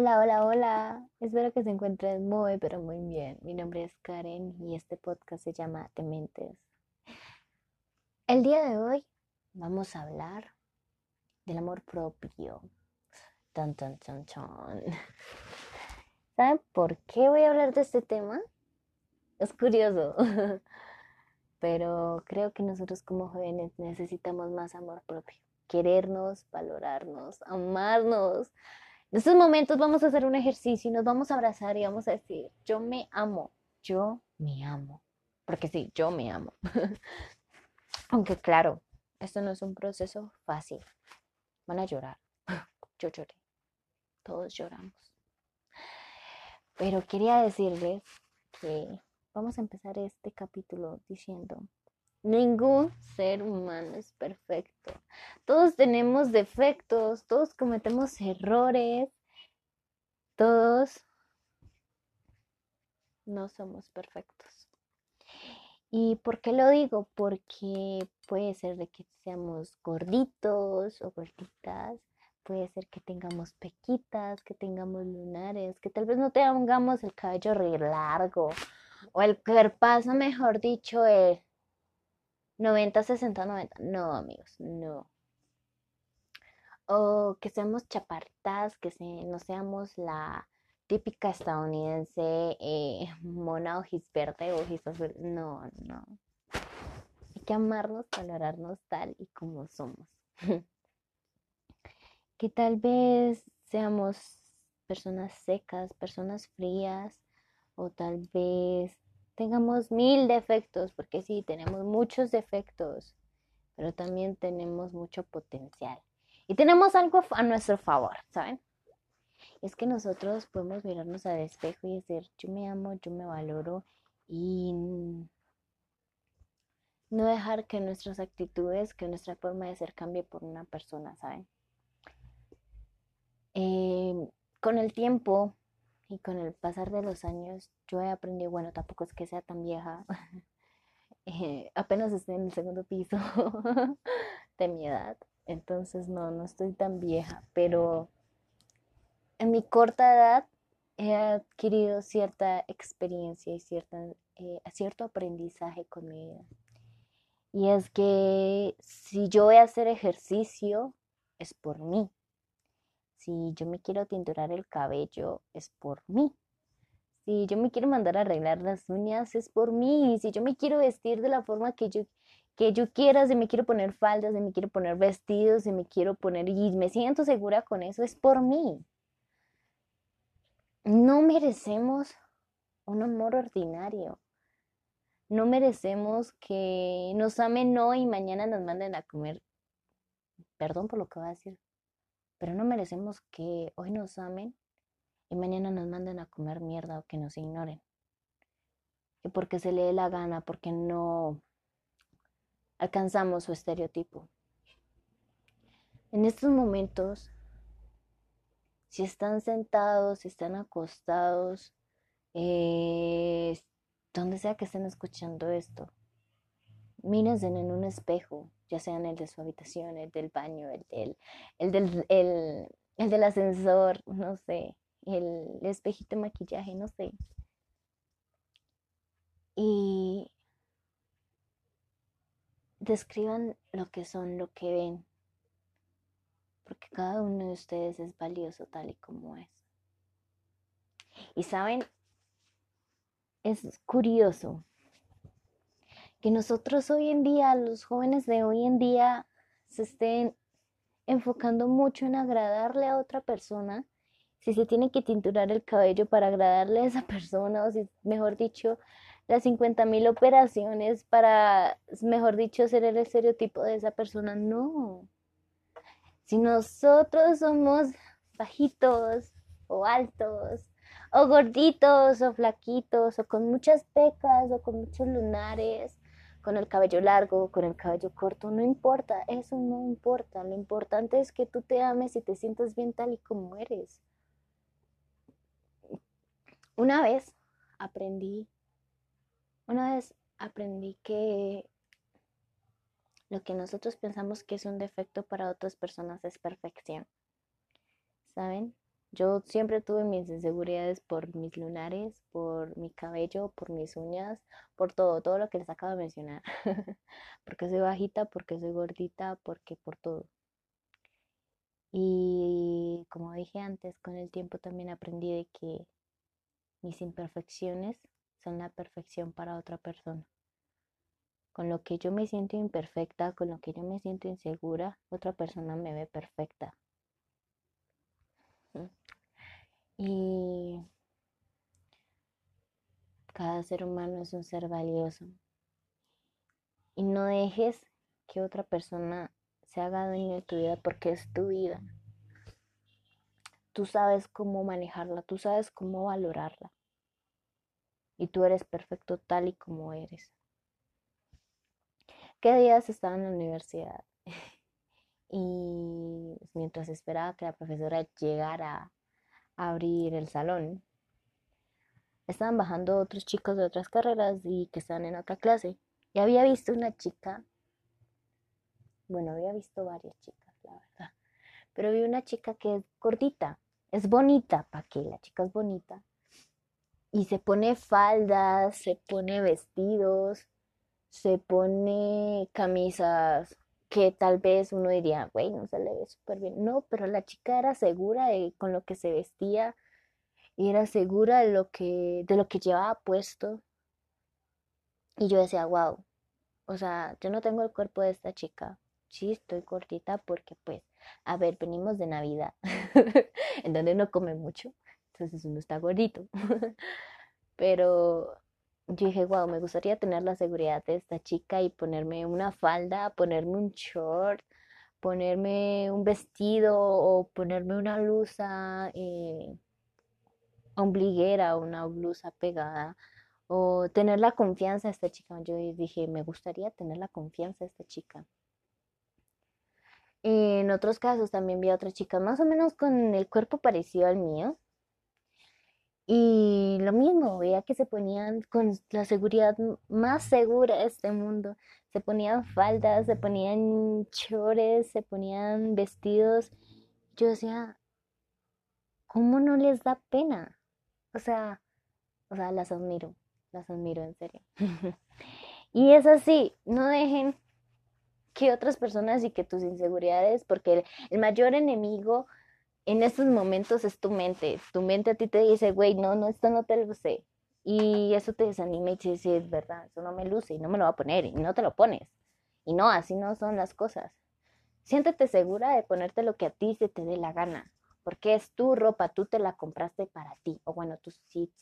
Hola, hola, hola. Espero que se encuentren muy, pero muy bien. Mi nombre es Karen y este podcast se llama Dementes. El día de hoy vamos a hablar del amor propio. Tan, tan, tan, tan. ¿Saben por qué voy a hablar de este tema? Es curioso, pero creo que nosotros como jóvenes necesitamos más amor propio. Querernos, valorarnos, amarnos en estos momentos vamos a hacer un ejercicio y nos vamos a abrazar y vamos a decir, yo me amo, yo me amo. Porque sí, yo me amo. Aunque claro, esto no es un proceso fácil. Van a llorar. Yo lloré. Todos lloramos. Pero quería decirles que vamos a empezar este capítulo diciendo, Ningún ser humano es perfecto. Todos tenemos defectos, todos cometemos errores, todos no somos perfectos. ¿Y por qué lo digo? Porque puede ser de que seamos gorditos o gorditas, puede ser que tengamos pequitas, que tengamos lunares, que tal vez no tengamos el cabello re largo o el cuerpazo, mejor dicho, el 90, 60, 90. No, amigos, no. O que seamos chapartas, que no seamos la típica estadounidense eh, mona ojis verde o ojis azul. No, no. Hay que amarnos, valorarnos tal y como somos. que tal vez seamos personas secas, personas frías, o tal vez tengamos mil defectos, porque sí, tenemos muchos defectos, pero también tenemos mucho potencial. Y tenemos algo a nuestro favor, ¿saben? Es que nosotros podemos mirarnos al espejo y decir, yo me amo, yo me valoro y no dejar que nuestras actitudes, que nuestra forma de ser cambie por una persona, ¿saben? Eh, con el tiempo y con el pasar de los años, yo he aprendido, bueno, tampoco es que sea tan vieja, eh, apenas estoy en el segundo piso de mi edad, entonces no, no estoy tan vieja, pero en mi corta edad he adquirido cierta experiencia y cierta, eh, cierto aprendizaje con mi vida. Y es que si yo voy a hacer ejercicio, es por mí. Si yo me quiero tinturar el cabello, es por mí. Si yo me quiero mandar a arreglar las uñas, es por mí. Si yo me quiero vestir de la forma que yo, que yo quiera, si me quiero poner faldas, si me quiero poner vestidos, si me quiero poner y me siento segura con eso, es por mí. No merecemos un amor ordinario. No merecemos que nos amen hoy y mañana nos manden a comer. Perdón por lo que voy a decir, pero no merecemos que hoy nos amen y mañana nos manden a comer mierda o que nos ignoren. Que porque se le dé la gana, porque no alcanzamos su estereotipo. En estos momentos, si están sentados, si están acostados, eh, donde sea que estén escuchando esto, mírense en un espejo, ya sea en el de su habitación, el del baño, el del, el del, el, del ascensor, no sé, el espejito de maquillaje, no sé. Y describan lo que son, lo que ven, porque cada uno de ustedes es valioso tal y como es. Y saben, es curioso que nosotros hoy en día, los jóvenes de hoy en día, se estén enfocando mucho en agradarle a otra persona, si se tiene que tinturar el cabello para agradarle a esa persona, o si, mejor dicho, las 50 mil operaciones para, mejor dicho, ser el estereotipo de esa persona, no. Si nosotros somos bajitos o altos, o gorditos o flaquitos, o con muchas pecas, o con muchos lunares, con el cabello largo, con el cabello corto, no importa, eso no importa. Lo importante es que tú te ames y te sientas bien tal y como eres. Una vez aprendí, una vez aprendí que lo que nosotros pensamos que es un defecto para otras personas es perfección. ¿Saben? Yo siempre tuve mis inseguridades por mis lunares, por mi cabello, por mis uñas, por todo, todo lo que les acabo de mencionar. porque soy bajita, porque soy gordita, porque por todo. Y como dije antes, con el tiempo también aprendí de que mis imperfecciones son la perfección para otra persona. Con lo que yo me siento imperfecta, con lo que yo me siento insegura, otra persona me ve perfecta. Y cada ser humano es un ser valioso. Y no dejes que otra persona se haga dueño de tu vida porque es tu vida. Tú sabes cómo manejarla, tú sabes cómo valorarla. Y tú eres perfecto tal y como eres. ¿Qué días estaba en la universidad? y mientras esperaba que la profesora llegara abrir el salón, estaban bajando otros chicos de otras carreras y que estaban en otra clase. Y había visto una chica, bueno, había visto varias chicas, la verdad, pero vi una chica que es gordita, es bonita, ¿para qué? La chica es bonita. Y se pone faldas, se pone vestidos, se pone camisas que tal vez uno diría, güey, no se le ve súper bien. No, pero la chica era segura con lo que se vestía y era segura de lo que, de lo que llevaba puesto. Y yo decía, wow, o sea, yo no tengo el cuerpo de esta chica. Sí, estoy cortita porque pues, a ver, venimos de Navidad, en donde uno come mucho, entonces uno está gordito. Pero yo dije, wow, me gustaría tener la seguridad de esta chica y ponerme una falda, ponerme un short, ponerme un vestido o ponerme una blusa eh, ombliguera, una blusa pegada o tener la confianza de esta chica. Yo dije, me gustaría tener la confianza de esta chica. En otros casos también vi a otras chicas más o menos con el cuerpo parecido al mío, y lo mismo, veía que se ponían con la seguridad más segura de este mundo. Se ponían faldas, se ponían chores, se ponían vestidos. Yo decía, ¿cómo no les da pena? O sea, o sea, las admiro, las admiro en serio. y es así, no dejen que otras personas y que tus inseguridades, porque el mayor enemigo en estos momentos es tu mente. Tu mente a ti te dice, güey, no, no, esto no te luce. Y eso te desanima y te dice, sí, es verdad, eso no me luce y no me lo va a poner y no te lo pones. Y no, así no son las cosas. Siéntete segura de ponerte lo que a ti se te dé la gana, porque es tu ropa, tú te la compraste para ti. O bueno, tú si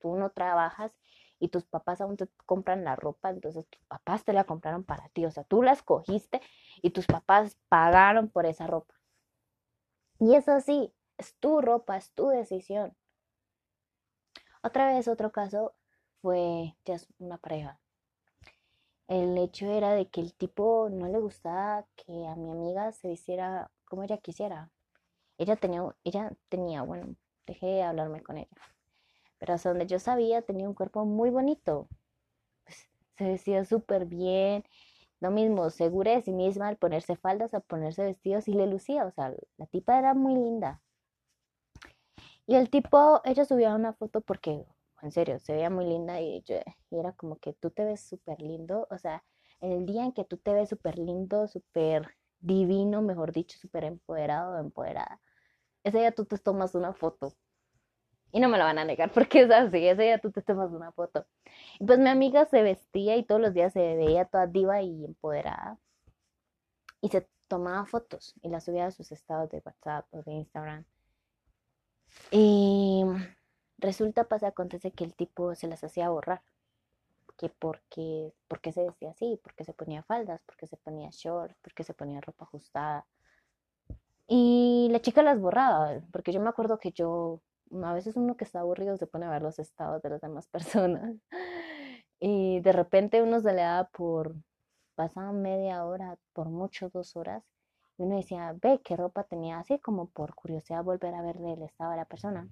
tú no trabajas y tus papás aún te compran la ropa, entonces tus papás te la compraron para ti. O sea, tú la escogiste y tus papás pagaron por esa ropa. Y es así, es tu ropa, es tu decisión. Otra vez, otro caso fue ya una pareja. El hecho era de que el tipo no le gustaba que a mi amiga se vistiera como ella quisiera. Ella tenía, ella tenía, bueno, dejé de hablarme con ella. Pero hasta donde yo sabía, tenía un cuerpo muy bonito. Pues, se vestía súper bien, lo mismo, segura de sí misma al ponerse faldas, al ponerse vestidos y le lucía, o sea, la tipa era muy linda. Y el tipo, ella subía una foto porque, en serio, se veía muy linda y, y era como que tú te ves súper lindo, o sea, en el día en que tú te ves súper lindo, súper divino, mejor dicho, súper empoderado o empoderada, ese día tú te tomas una foto y no me lo van a negar porque es así, ese día tú te tomas una foto. Y pues mi amiga se vestía y todos los días se veía toda diva y empoderada. Y se tomaba fotos y las subía a sus estados de WhatsApp o de Instagram. Y resulta, pasa, acontece que el tipo se las hacía borrar. Que porque, porque se vestía así, porque se ponía faldas, porque se ponía shorts, porque se ponía ropa ajustada. Y la chica las borraba, porque yo me acuerdo que yo a veces uno que está aburrido se pone a ver los estados de las demás personas. Y de repente uno se le da por, pasaba media hora, por mucho dos horas, y uno decía, ve qué ropa tenía, así como por curiosidad volver a ver el estado de la persona.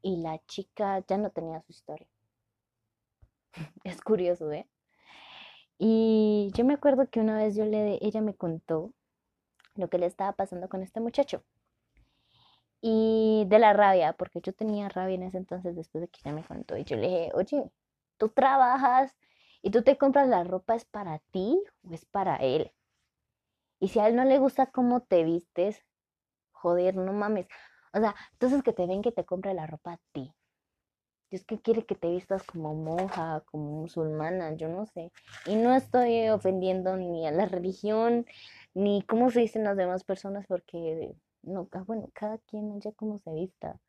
Y la chica ya no tenía su historia. es curioso, ¿eh? Y yo me acuerdo que una vez yo le, ella me contó lo que le estaba pasando con este muchacho. Y de la rabia, porque yo tenía rabia en ese entonces después de que ella me contó y yo le dije, oye, tú trabajas y tú te compras la ropa, ¿es para ti o es para él? Y si a él no le gusta cómo te vistes, joder, no mames. O sea, entonces que te ven que te compre la ropa a ti. Es que quiere que te vistas como monja, como musulmana, yo no sé. Y no estoy ofendiendo ni a la religión, ni cómo se dicen las demás personas, porque, no, bueno, cada quien ya cómo se vista,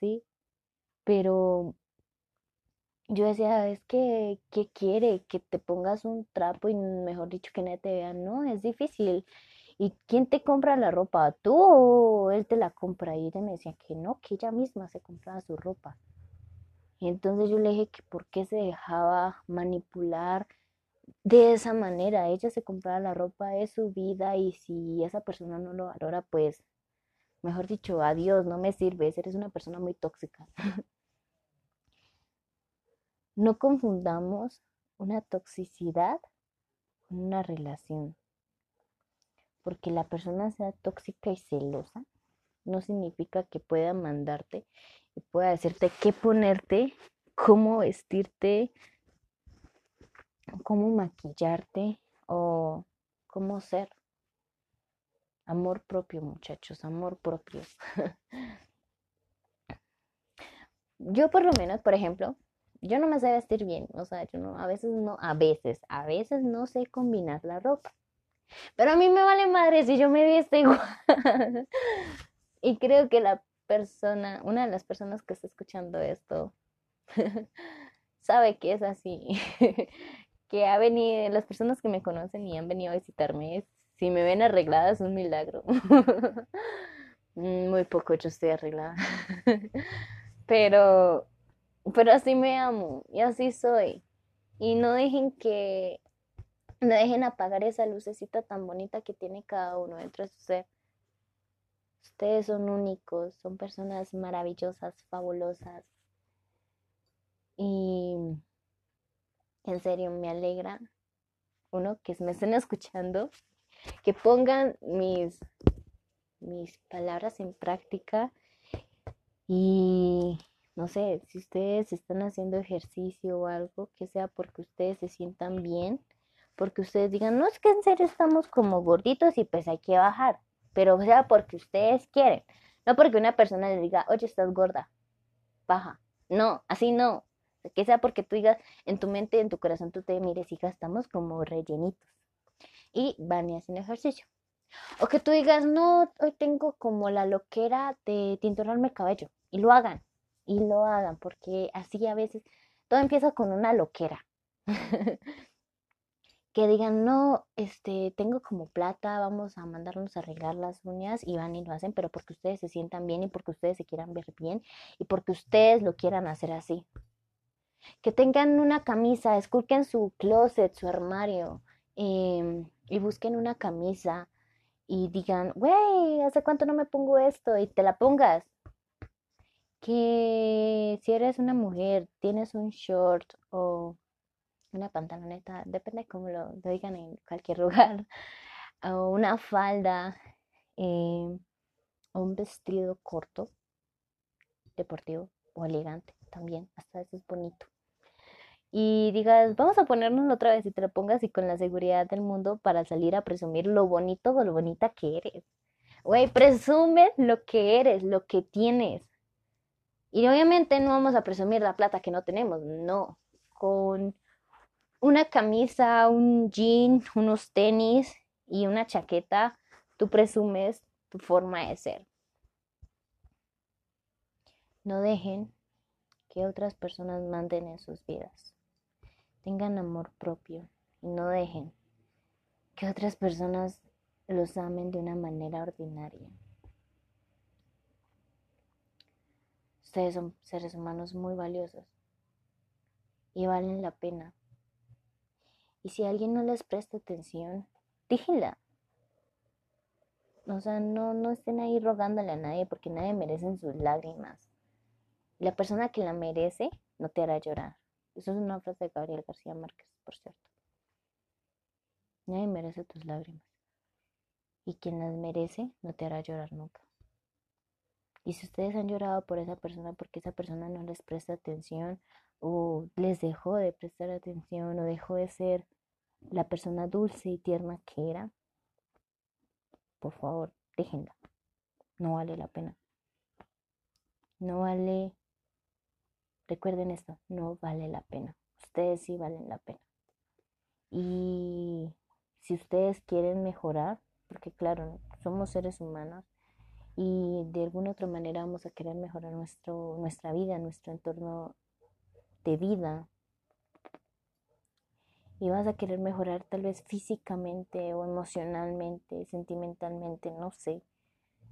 ¿sí? Pero yo decía, es que, ¿qué quiere? Que te pongas un trapo y mejor dicho que nadie te vea. No, es difícil. ¿Y quién te compra la ropa? ¿Tú o él te la compra? Y ella me decía que no, que ella misma se compraba su ropa. Y entonces yo le dije que por qué se dejaba manipular de esa manera. Ella se compraba la ropa de su vida y si esa persona no lo valora, pues, mejor dicho, adiós, no me sirves, eres una persona muy tóxica. no confundamos una toxicidad con una relación. Porque la persona sea tóxica y celosa no significa que pueda mandarte y pueda decirte qué ponerte, cómo vestirte, cómo maquillarte o cómo ser. Amor propio, muchachos, amor propio. yo por lo menos, por ejemplo, yo no me sé vestir bien, o sea, yo no, a veces no, a veces, a veces no sé combinar la ropa. Pero a mí me vale madre si yo me visto igual. y creo que la persona, una de las personas que está escuchando esto, sabe que es así. que ha venido, las personas que me conocen y han venido a visitarme, si me ven arreglada es un milagro. Muy poco yo estoy arreglada. pero, pero así me amo y así soy. Y no dejen que, no dejen apagar esa lucecita tan bonita que tiene cada uno dentro de su ser. Ustedes son únicos, son personas maravillosas, fabulosas. Y en serio, me alegra, uno, que me estén escuchando, que pongan mis, mis palabras en práctica y no sé, si ustedes están haciendo ejercicio o algo, que sea porque ustedes se sientan bien, porque ustedes digan, no es que en serio estamos como gorditos y pues hay que bajar, pero sea porque ustedes quieren, no porque una persona les diga, oye, estás gorda, baja. No, así no, que sea porque tú digas en tu mente, en tu corazón, tú te mires, hija, estamos como rellenitos. Y van y hacen ejercicio. O que tú digas, no, hoy tengo como la loquera de tinturarme el cabello. Y lo hagan. Y lo hagan, porque así a veces todo empieza con una loquera. que digan, no, este, tengo como plata, vamos a mandarnos a arreglar las uñas y van y lo hacen, pero porque ustedes se sientan bien y porque ustedes se quieran ver bien y porque ustedes lo quieran hacer así que tengan una camisa, esculquen su closet, su armario em, y busquen una camisa y digan, güey, ¿hace cuánto no me pongo esto? Y te la pongas. Que si eres una mujer, tienes un short o una pantaloneta, depende cómo lo, digan en cualquier lugar, o una falda, em, o un vestido corto, deportivo o elegante también, hasta eso es bonito. Y digas, vamos a ponernos otra vez y te lo pongas y con la seguridad del mundo para salir a presumir lo bonito o lo bonita que eres. Güey, presume lo que eres, lo que tienes. Y obviamente no vamos a presumir la plata que no tenemos, no. Con una camisa, un jean, unos tenis y una chaqueta, tú presumes tu forma de ser. No dejen que otras personas manden en sus vidas. Tengan amor propio y no dejen que otras personas los amen de una manera ordinaria. Ustedes son seres humanos muy valiosos y valen la pena. Y si alguien no les presta atención, díjenla. O sea, no, no estén ahí rogándole a nadie porque nadie merece sus lágrimas. La persona que la merece no te hará llorar. Eso es una frase de Gabriel García Márquez, por cierto. Nadie merece tus lágrimas. Y quien las merece no te hará llorar nunca. Y si ustedes han llorado por esa persona porque esa persona no les presta atención o les dejó de prestar atención o dejó de ser la persona dulce y tierna que era, por favor, déjenla. No vale la pena. No vale, recuerden esto, no vale la pena. Ustedes sí valen la pena. Y si ustedes quieren mejorar, porque claro, somos seres humanos y de alguna otra manera vamos a querer mejorar nuestro, nuestra vida, nuestro entorno de vida. Y vas a querer mejorar tal vez físicamente o emocionalmente, sentimentalmente, no sé.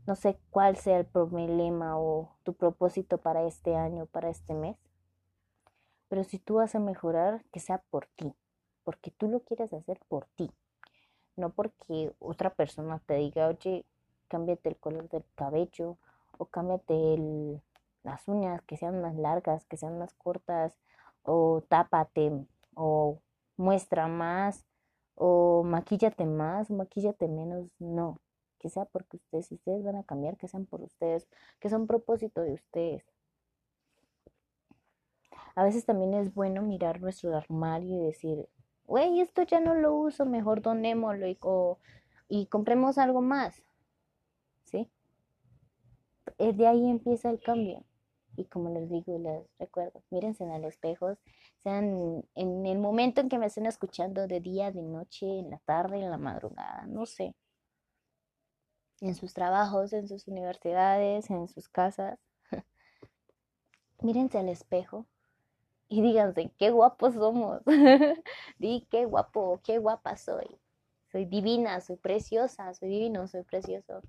No sé cuál sea el problema o tu propósito para este año, para este mes. Pero si tú vas a mejorar, que sea por ti, porque tú lo quieres hacer por ti, no porque otra persona te diga, oye, cámbiate el color del cabello o cámbiate las uñas, que sean más largas, que sean más cortas, o tápate, o muestra más, o maquíllate más, o maquíllate menos, no, que sea porque ustedes, si ustedes van a cambiar, que sean por ustedes, que sea un propósito de ustedes. A veces también es bueno mirar nuestro armario y decir, güey, esto ya no lo uso, mejor donémoslo y, compremos algo más. ¿Sí? Eh, de ahí empieza el cambio. Y como les digo y les recuerdo, mírense en el espejo, sean en el momento en que me estén escuchando, de día, de noche, en la tarde, en la madrugada, no sé. En sus trabajos, en sus universidades, en sus casas. mírense al espejo y díganse, qué guapos somos. Di, qué guapo, qué guapa soy. Soy divina, soy preciosa, soy divino, soy precioso.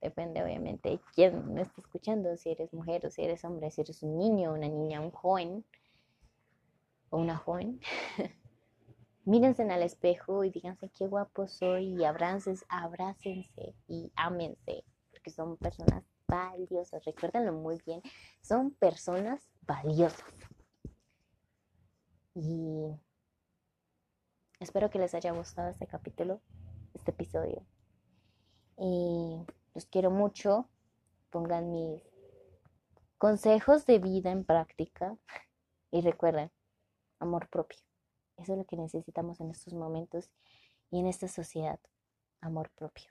Depende obviamente de quién me está escuchando, si eres mujer o si eres hombre, si eres un niño, una niña, un joven o una joven. Mírense en el espejo y díganse qué guapo soy y abrácense, abrácense y ámense, porque son personas valiosas. Recuérdenlo muy bien, son personas valiosas. Y espero que les haya gustado este capítulo, este episodio. Y los quiero mucho. Pongan mis consejos de vida en práctica. Y recuerden, amor propio. Eso es lo que necesitamos en estos momentos y en esta sociedad. Amor propio.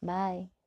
Bye.